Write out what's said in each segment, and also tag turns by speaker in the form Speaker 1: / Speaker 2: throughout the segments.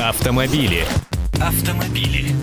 Speaker 1: Автомобили. Автомобили.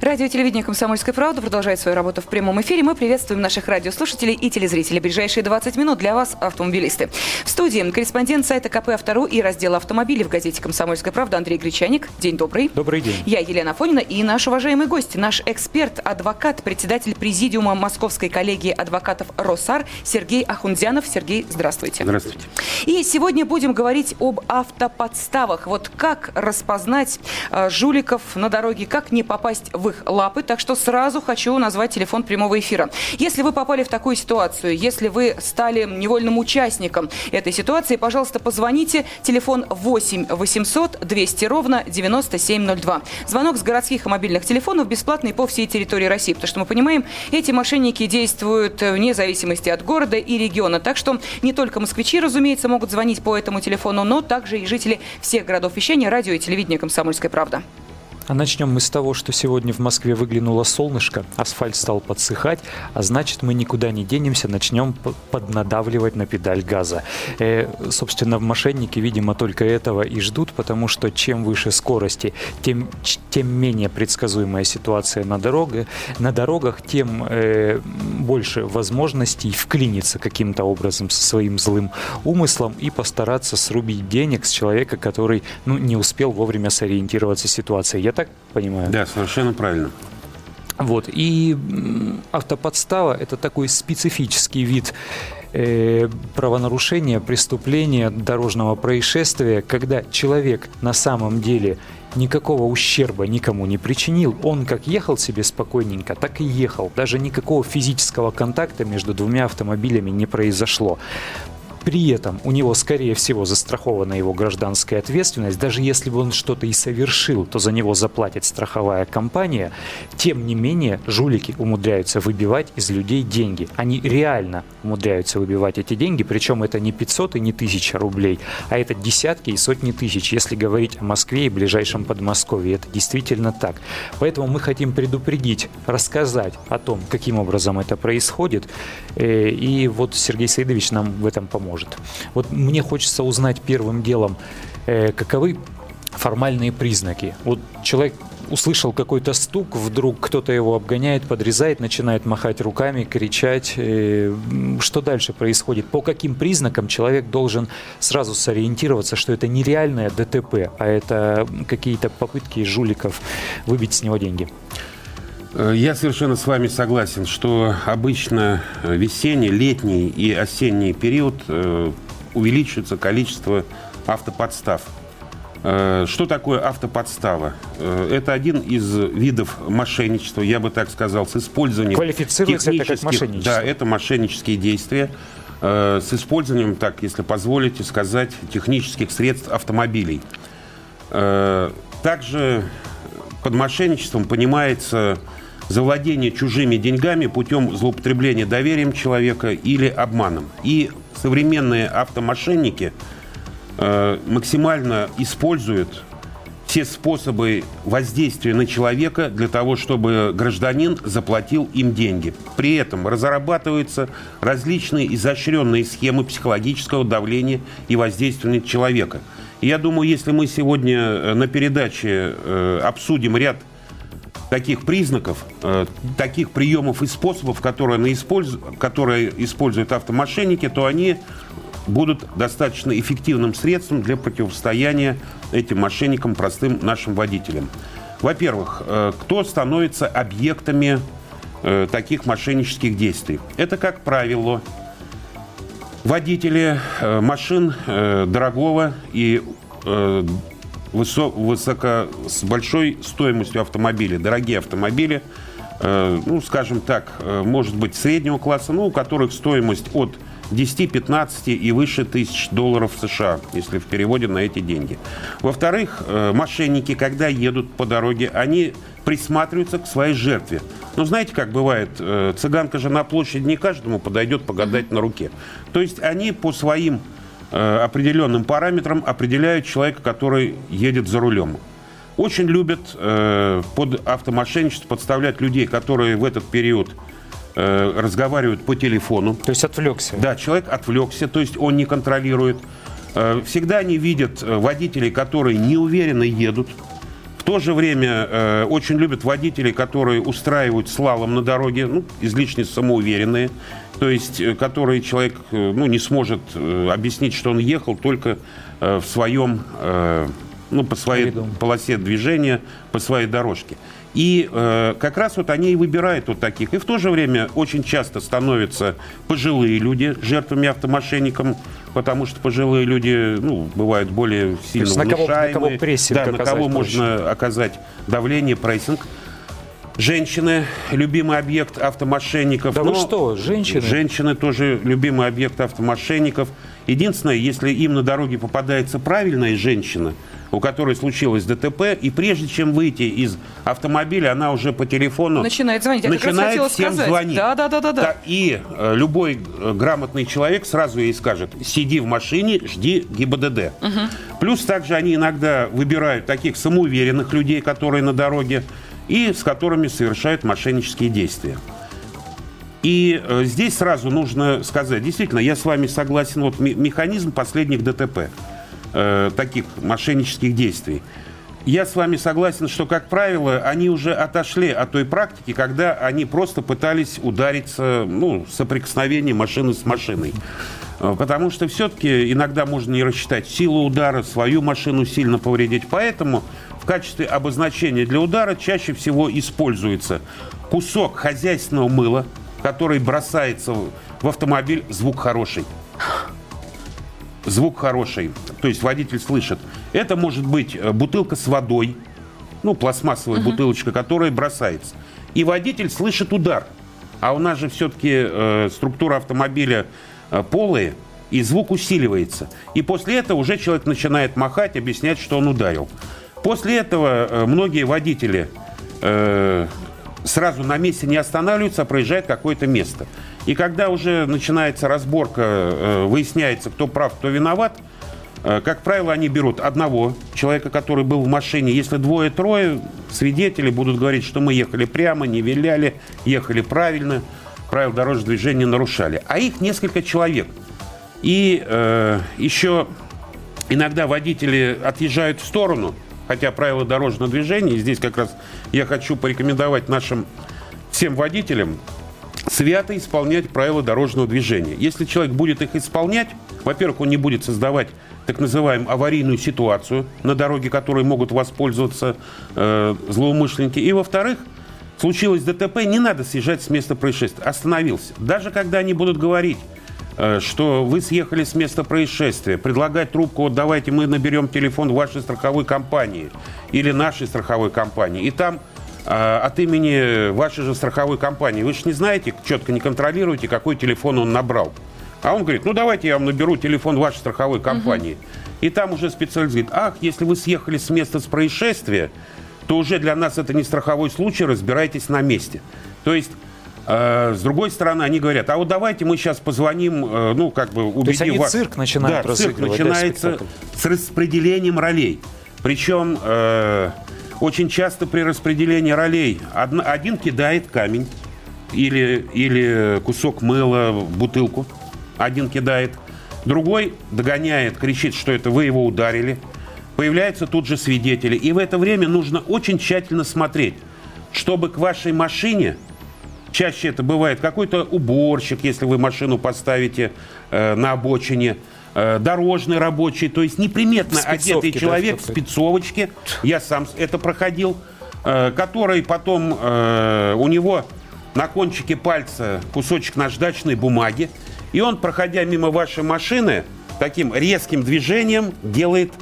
Speaker 2: Радио и телевидение «Комсомольская правда» продолжает свою работу в прямом эфире. Мы приветствуем наших радиослушателей и телезрителей. Ближайшие 20 минут для вас, автомобилисты. В студии корреспондент сайта КП «Автору» и раздела автомобилей в газете «Комсомольская правда» Андрей Гречаник. День добрый.
Speaker 3: Добрый день.
Speaker 2: Я Елена Фонина и наш уважаемый гость, наш эксперт, адвокат, председатель президиума Московской коллегии адвокатов «Росар» Сергей Ахундзянов. Сергей, здравствуйте.
Speaker 3: Здравствуйте.
Speaker 2: И сегодня будем говорить об автоподставах. Вот как распознать э, жуликов на дороге, как не попасть в их лапы. Так что сразу хочу назвать телефон прямого эфира. Если вы попали в такую ситуацию, если вы стали невольным участником этой ситуации, пожалуйста, позвоните. Телефон 8 800 200 ровно 9702. Звонок с городских и мобильных телефонов бесплатный по всей территории России. Потому что мы понимаем, эти мошенники действуют вне зависимости от города и региона. Так что не только москвичи, разумеется, могут звонить по этому телефону, но также и жители всех городов вещания, радио и телевидения «Комсомольская правда».
Speaker 3: А начнем мы с того, что сегодня в Москве выглянуло солнышко, асфальт стал подсыхать, а значит мы никуда не денемся, начнем поднадавливать на педаль газа. Э, собственно, мошенники, видимо, только этого и ждут, потому что чем выше скорости, тем, тем менее предсказуемая ситуация на, дороге, на дорогах, тем э, больше возможностей вклиниться каким-то образом со своим злым умыслом и постараться срубить денег с человека, который ну, не успел вовремя сориентироваться в ситуации. Я так понимаю?
Speaker 4: Да, совершенно правильно.
Speaker 3: Вот. И автоподстава – это такой специфический вид э, правонарушения, преступления, дорожного происшествия, когда человек на самом деле никакого ущерба никому не причинил. Он как ехал себе спокойненько, так и ехал. Даже никакого физического контакта между двумя автомобилями не произошло. При этом у него, скорее всего, застрахована его гражданская ответственность. Даже если бы он что-то и совершил, то за него заплатит страховая компания. Тем не менее, жулики умудряются выбивать из людей деньги. Они реально умудряются выбивать эти деньги, причем это не 500 и не 1000 рублей, а это десятки и сотни тысяч, если говорить о Москве и ближайшем Подмосковье. Это действительно так. Поэтому мы хотим предупредить, рассказать о том, каким образом это происходит. Э, и вот Сергей Саидович нам в этом поможет может. Вот мне хочется узнать первым делом, э, каковы формальные признаки. Вот человек услышал какой-то стук, вдруг кто-то его обгоняет, подрезает, начинает махать руками, кричать. Э, что дальше происходит? По каким признакам человек должен сразу сориентироваться, что это нереальное ДТП, а это какие-то попытки жуликов выбить с него деньги?
Speaker 4: Э, я совершенно с вами согласен, что обычно э, весенний, летний и осенний период э, увеличивается количество автоподстав. Что такое автоподстава? Это один из видов мошенничества, я бы так сказал, с использованием
Speaker 3: Квалифицируется это как мошенничество?
Speaker 4: Да, это мошеннические действия с использованием, так, если позволите сказать, технических средств автомобилей. Также под мошенничеством понимается завладение чужими деньгами путем злоупотребления доверием человека или обманом. И современные автомошенники э, максимально используют все способы воздействия на человека для того, чтобы гражданин заплатил им деньги. При этом разрабатываются различные изощренные схемы психологического давления и воздействия на человека. я думаю, если мы сегодня э, на передаче э, обсудим ряд таких признаков, э, таких приемов и способов, которые, использ... которые используют автомошенники, то они будут достаточно эффективным средством для противостояния этим мошенникам, простым нашим водителям. Во-первых, э, кто становится объектами э, таких мошеннических действий? Это, как правило, водители машин дорогого и высо, высоко, с большой стоимостью автомобилей, дорогие автомобили, э, ну, скажем так, э, может быть, среднего класса, ну, у которых стоимость от 10-15 и выше тысяч долларов США, если в переводе на эти деньги. Во-вторых, э, мошенники, когда едут по дороге, они присматриваются к своей жертве. Ну, знаете, как бывает, э, цыганка же на площади не каждому подойдет погадать на руке. То есть они по своим определенным параметрам определяют человека, который едет за рулем. Очень любят э, под автомошенничество подставлять людей, которые в этот период э, разговаривают по телефону.
Speaker 3: То есть отвлекся.
Speaker 4: Да, человек отвлекся, то есть он не контролирует. Э, всегда они видят э, водителей, которые неуверенно едут. В то же время э, очень любят водителей, которые устраивают слалом на дороге, ну, излишне самоуверенные, то есть э, которые человек э, ну, не сможет э, объяснить, что он ехал только э, в своем, э, ну, по своей полосе движения, по своей дорожке. И э, как раз вот они и выбирают вот таких. И в то же время очень часто становятся пожилые люди жертвами автомошенникам, потому что пожилые люди, ну, бывают более сильно
Speaker 3: на кого- на кого прессинг
Speaker 4: да, на кого можно оказать давление, прессинг. Женщины – любимый объект автомошенников.
Speaker 3: Да вы что, женщины?
Speaker 4: Женщины тоже любимый объект автомошенников. Единственное, если им на дороге попадается правильная женщина, у которой случилось ДТП, и прежде чем выйти из автомобиля, она уже по телефону
Speaker 2: Начинает звонить. Я как раз
Speaker 4: начинает всем
Speaker 2: сказать.
Speaker 4: звонить.
Speaker 2: Да, да, да, да, да.
Speaker 4: И э, любой э, грамотный человек сразу ей скажет, сиди в машине, жди ГИБДД. Плюс также они иногда выбирают таких самоуверенных людей, которые на дороге, и с которыми совершают мошеннические действия. И э, здесь сразу нужно сказать, действительно, я с вами согласен, вот ме- механизм последних ДТП, э, таких мошеннических действий. Я с вами согласен, что, как правило, они уже отошли от той практики, когда они просто пытались удариться, ну, соприкосновение машины с машиной. Э, Потому что все-таки иногда можно не рассчитать силу удара, свою машину сильно повредить. Поэтому качестве обозначения для удара чаще всего используется кусок хозяйственного мыла, который бросается в- автомобиль, звук хороший. Звук хороший, то есть водитель слышит. Это может быть э, бутылка с водой, ну, пластмассовая бутылочка, которая бросается. И водитель слышит удар. А у нас же все-таки э, структура автомобиля э, полая, и звук усиливается. И после этого уже человек начинает махать, объяснять, что он ударил. После этого э, многие водители э, сразу на месте не останавливаются, а проезжают какое-то место. И когда уже начинается разборка, э, выясняется, кто прав, кто виноват, Э, Как правило, они берут одного человека, который был в машине. Если двое-трое, свидетели будут говорить, что мы ехали прямо, не виляли, ехали правильно, правила дорожного движения нарушали. А их несколько человек. И э, еще иногда водители отъезжают в сторону, хотя правила дорожного движения, здесь как раз я хочу порекомендовать нашим всем водителям свято исполнять правила дорожного движения. Если человек будет их исполнять, во-первых, он не будет создавать так называемую аварийную ситуацию на дороге, которой могут воспользоваться э, злоумышленники. И, во-вторых, случилось ДТП, не надо съезжать с места происшествия. Остановился. Даже когда они будут говорить, что вы съехали с места происшествия, предлагать трубку, вот давайте мы наберем телефон вашей страховой компании или нашей страховой компании, и там э, от имени вашей же страховой компании, вы же не знаете, четко не контролируете, какой телефон он набрал. А он говорит, ну давайте я вам наберу телефон вашей страховой компании. И там уже специалист говорит, ах, если вы съехали с места с происшествия, то уже для нас это не страховой случай, разбирайтесь на месте. То есть, э, с другой стороны, они говорят, а вот давайте мы сейчас позвоним, э, ну, как бы убедим
Speaker 3: есть они
Speaker 4: вас.
Speaker 3: цирк начинают
Speaker 4: да, цирк начинается с распределением ролей. Причем э, очень часто при распределении ролей одна- один кидает камень или, или кусок мыла в бутылку, один кидает, другой догоняет, кричит, что это вы его ударили. Появляются тут же свидетели. И в это время нужно очень тщательно смотреть, чтобы к вашей машине Чаще это бывает какой-то уборщик, если вы машину поставите э, на обочине, э, дорожный рабочий, то есть неприметно одетый
Speaker 3: да,
Speaker 4: человек
Speaker 3: в
Speaker 4: в спецовочке, я сам это проходил, э, который потом э, у него на кончике пальца кусочек наждачной бумаги, и он, проходя мимо вашей машины, таким резким движением делает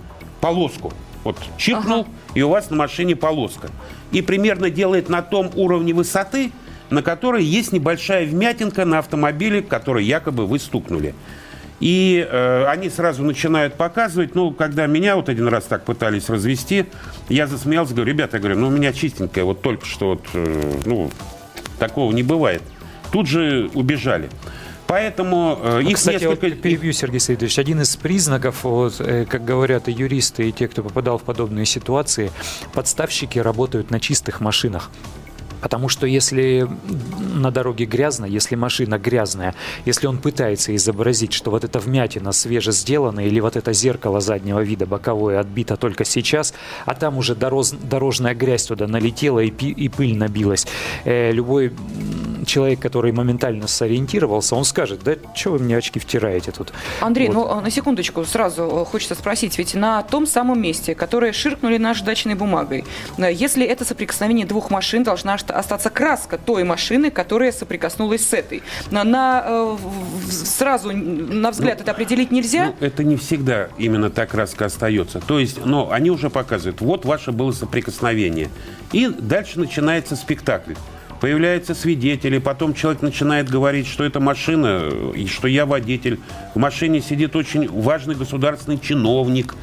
Speaker 4: полоску. Вот чиркнул, и у вас на машине полоска. И примерно делает на том уровне высоты, на которой есть небольшая вмятинка на автомобиле, который якобы вы стукнули. И э, они сразу начинают показывать. Ну, когда меня вот один раз так пытались развести, я засмеялся, говорю, ребята, я говорю, ну, у меня чистенькая, вот только что, вот, э, ну, такого не бывает. Тут же убежали. Поэтому э,
Speaker 3: Ну,
Speaker 4: их
Speaker 3: Кстати, вот
Speaker 4: несколько...
Speaker 3: перебью, Сергей Сергеевич, один из признаков, вот, э, как говорят и юристы, и те, кто попадал в подобные ситуации, подставщики работают на чистых машинах. Потому что если на дороге грязно, если машина грязная, если он пытается изобразить, что вот эта вмятина свеже сделана, или вот это зеркало заднего вида боковое отбито только сейчас, а там уже дорож, дорожная грязь туда налетела и пыль набилась, э, любой человек, который моментально сориентировался, он скажет, да что вы мне очки втираете тут?
Speaker 2: Андрей, вот. ну а, на секундочку сразу э, хочется спросить, ведь на том самом месте, которое ширкнули наждачной бумагой, э, если это соприкосновение двух машин, должна остаться краска той машины, которая соприкоснулась с этой. На, на э, сразу на взгляд ну, это определить нельзя?
Speaker 4: Ну, это не всегда именно та краска остается. То есть, но они уже показывают, вот ваше было соприкосновение. И дальше начинается спектакль появляются свидетели, потом человек начинает говорить, что это машина, и что я водитель. В машине сидит очень важный государственный чиновник.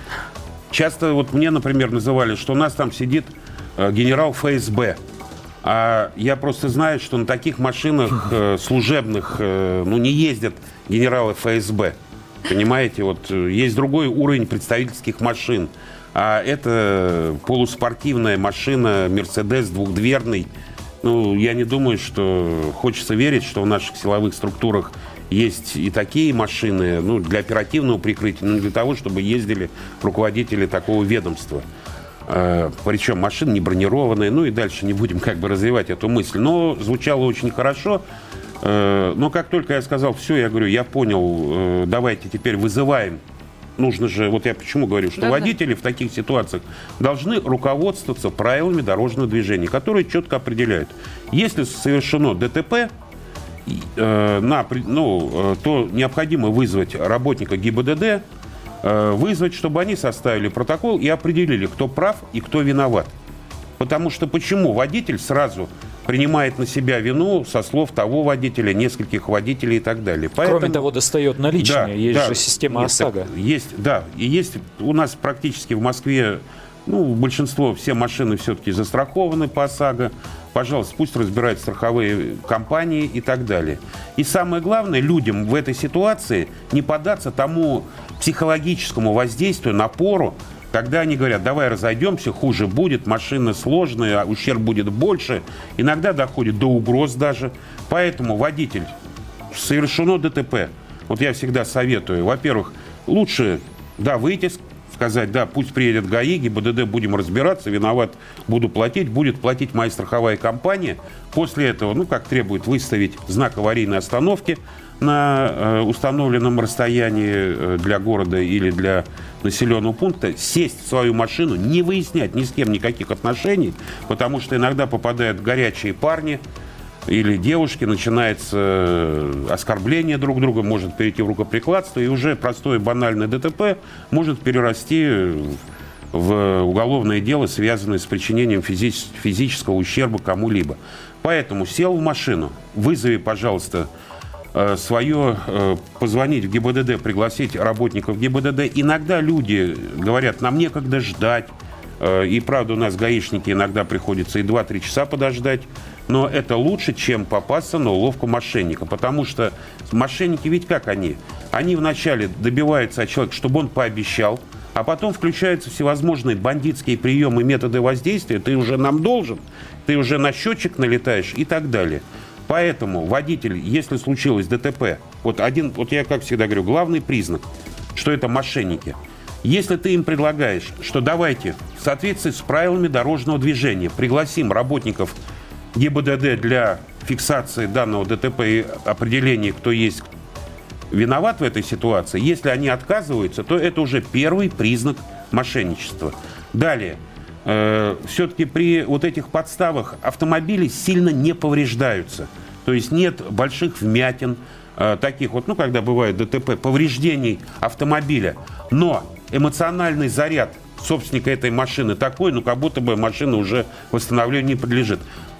Speaker 4: Часто вот мне, например, называли, что у нас там сидит э, генерал ФСБ. А я просто знаю, что на таких машинах э, служебных э, ну, не ездят генералы ФСБ. Понимаете, вот есть другой уровень представительских машин. А это полуспортивная машина, Мерседес двухдверный, ну, я не думаю, что хочется верить, что в наших силовых структурах есть и такие машины, ну, для оперативного прикрытия, но не для того, чтобы ездили руководители такого ведомства. Э, причем машины не бронированные, ну и дальше не будем как бы развивать эту мысль. Но звучало очень хорошо. Э, но как только я сказал, все, я говорю, я понял, э, давайте теперь вызываем нужно же, вот я почему говорю, что да, водители да. в таких ситуациях должны руководствоваться правилами дорожного движения, которые четко определяют, если совершено ДТП, э, на, ну, э, то необходимо вызвать работника ГИБДД, э, вызвать, чтобы они составили протокол и определили, кто прав и кто виноват. Потому что почему водитель сразу принимает на себя вину со слов того водителя, нескольких водителей и так далее.
Speaker 3: Поэтому, Кроме того, достает наличные. Да, есть да, же система нет, ОСАГО.
Speaker 4: Есть, да. И есть у нас практически в Москве ну, большинство, все машины все-таки застрахованы по ОСАГО. Пожалуйста, пусть разбирают страховые компании и так далее. И самое главное, людям в этой ситуации не поддаться тому психологическому воздействию, напору, когда они говорят, давай разойдемся, хуже будет, машина сложная, ущерб будет больше, иногда доходит до угроз даже. Поэтому водитель, совершено ДТП. Вот я всегда советую, во-первых, лучше, да, выйти, сказать, да, пусть приедет ГАИ, ГИБДД, будем разбираться, виноват, буду платить, будет платить моя страховая компания. После этого, ну, как требует, выставить знак аварийной остановки – на э, установленном расстоянии э, для города или для населенного пункта, сесть в свою машину, не выяснять ни с кем никаких отношений, потому что иногда попадают горячие парни или девушки, начинается э, оскорбление друг друга, может перейти в рукоприкладство, и уже простое банальное ДТП может перерасти в уголовное дело, связанное с причинением физи- физического ущерба кому-либо. Поэтому сел в машину, вызови, пожалуйста, свое э, позвонить в ГИБДД, пригласить работников ГИБДД. Иногда люди говорят, нам некогда ждать. Э, и правда, у нас гаишники иногда приходится и 2-3 часа подождать. Но это лучше, чем попасться на уловку мошенника. Потому что мошенники ведь как они? Они вначале добиваются от человека, чтобы он пообещал, а потом включаются всевозможные бандитские приемы, методы воздействия. Ты уже нам должен, ты уже на счетчик налетаешь и так далее. Поэтому водитель, если случилось ДТП, вот один, вот я как всегда говорю, главный признак, что это мошенники. Если ты им предлагаешь, что давайте в соответствии с правилами дорожного движения пригласим работников ГИБДД для фиксации данного ДТП и определения, кто есть виноват в этой ситуации, если они отказываются, то это уже первый признак мошенничества. Далее. Э, все-таки при вот этих подставах автомобили сильно не повреждаются. То есть нет больших вмятин, э, таких вот, ну, когда бывает ДТП, повреждений автомобиля. Но эмоциональный заряд собственника этой машины такой, ну, как будто бы машина уже восстановлению не подлежит.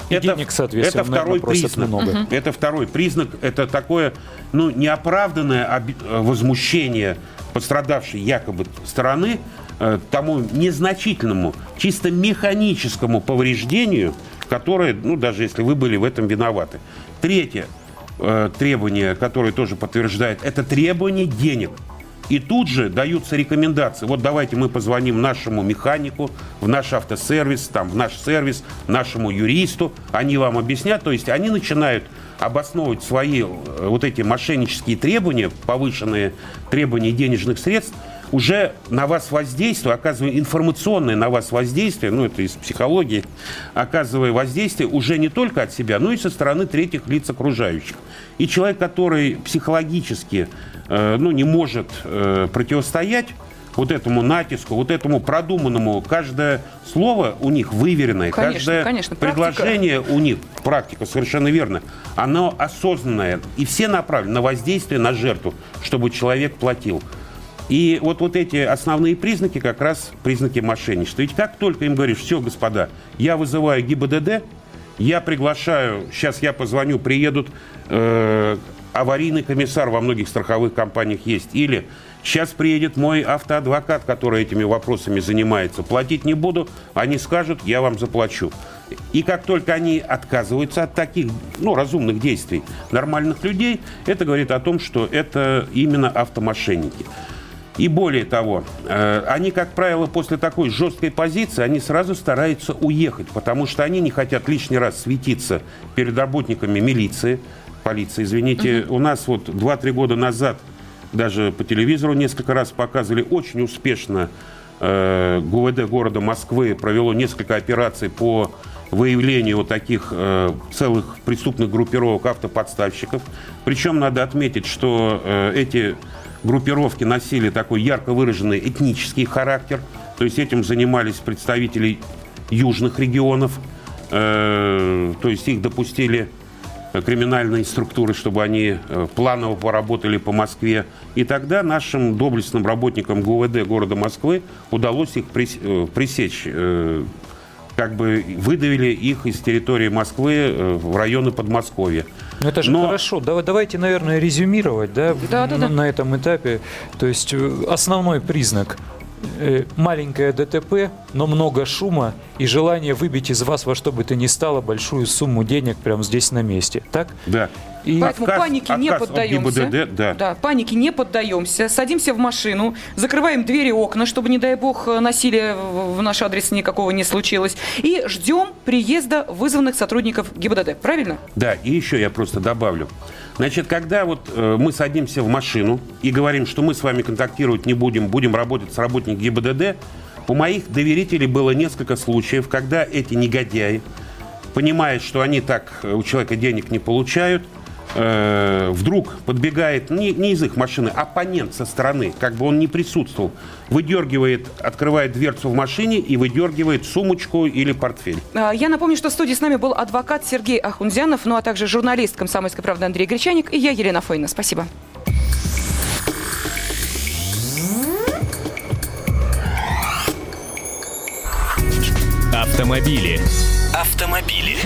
Speaker 3: И это, денег, соответственно,
Speaker 4: это второй признак. Много. Угу. Это второй признак. Это такое, ну, неоправданное возмущение пострадавшей якобы стороны Э, тому незначительному, чисто механическому повреждению, которое, ну, даже если вы были в этом виноваты. Третье э, требование, которое тоже подтверждает, это требование денег. И тут же даются рекомендации. Вот давайте мы позвоним нашему механику, в наш автосервис, там, в наш сервис, нашему юристу. Они вам объяснят. То есть они начинают обосновывать свои э, вот эти мошеннические требования, повышенные требования денежных средств, уже на вас воздействие, оказывая информационное на вас воздействие, ну это из психологии, оказывая воздействие уже не только от себя, но и со стороны третьих лиц окружающих. И человек, который психологически э, ну, не может э, противостоять вот этому натиску, вот этому продуманному, каждое слово у них выверенное,
Speaker 2: Конечно,
Speaker 4: каждое
Speaker 2: конечно,
Speaker 4: предложение у них, практика совершенно верно, оно осознанное, и все направлены на воздействие на жертву, чтобы человек платил. И вот, вот эти основные признаки как раз признаки мошенничества. Ведь как только им говоришь, все, господа, я вызываю ГИБДД, я приглашаю, сейчас я позвоню, приедут э, аварийный комиссар во многих страховых компаниях есть, или сейчас приедет мой автоадвокат, который этими вопросами занимается, платить не буду, они скажут, я вам заплачу. И как только они отказываются от таких ну, разумных действий нормальных людей, это говорит о том, что это именно автомошенники. И более того, э, они, как правило, после такой жесткой позиции, они сразу стараются уехать, потому что они не хотят лишний раз светиться перед работниками милиции, полиции, извините. Угу. У нас вот 2-3 года назад даже по телевизору несколько раз показывали очень успешно э, ГУВД города Москвы провело несколько операций по выявлению вот таких э, целых преступных группировок автоподставщиков. Причем надо отметить, что э, эти группировки носили такой ярко выраженный этнический характер. То есть этим занимались представители южных регионов. Э, то есть их допустили криминальные структуры, чтобы они э, планово поработали по Москве. И тогда нашим доблестным работникам ГУВД города Москвы удалось их э, пресечь как бы выдавили их из территории Москвы в районы Подмосковья.
Speaker 3: Ну это же Но... хорошо. Давайте, наверное, резюмировать да, да, да, на, да. на этом этапе. То есть э, основной признак э, маленькое ДТП, но много шума и желание выбить из вас во что бы то ни стало большую сумму денег прямо здесь на месте. Так?
Speaker 4: Да.
Speaker 2: И Поэтому отказ, панике отказ не поддаемся. ГИБДД, да. да, панике не поддаемся. Садимся в машину, закрываем двери и окна, чтобы, не дай бог, насилия в наш адрес никакого не случилось. И ждем приезда вызванных сотрудников ГИБДД. Правильно?
Speaker 4: Да, и еще я просто добавлю. Значит, когда вот э, мы садимся в машину и говорим, что мы с вами контактировать не будем, будем работать с работниками ГИБДД, у моих доверителей было несколько случаев, когда эти негодяи, понимая, что они так э, у человека денег не получают, э, вдруг подбегает не, не из их машины, а оппонент со стороны, как бы он не присутствовал, выдергивает, открывает дверцу в машине и выдергивает сумочку или портфель.
Speaker 2: А, я напомню, что в студии с нами был адвокат Сергей Ахунзянов, ну а также журналист «Комсомольской правды» Андрей Гречаник и я, Елена Фойна. Спасибо.
Speaker 1: Автомобили. Автомобили.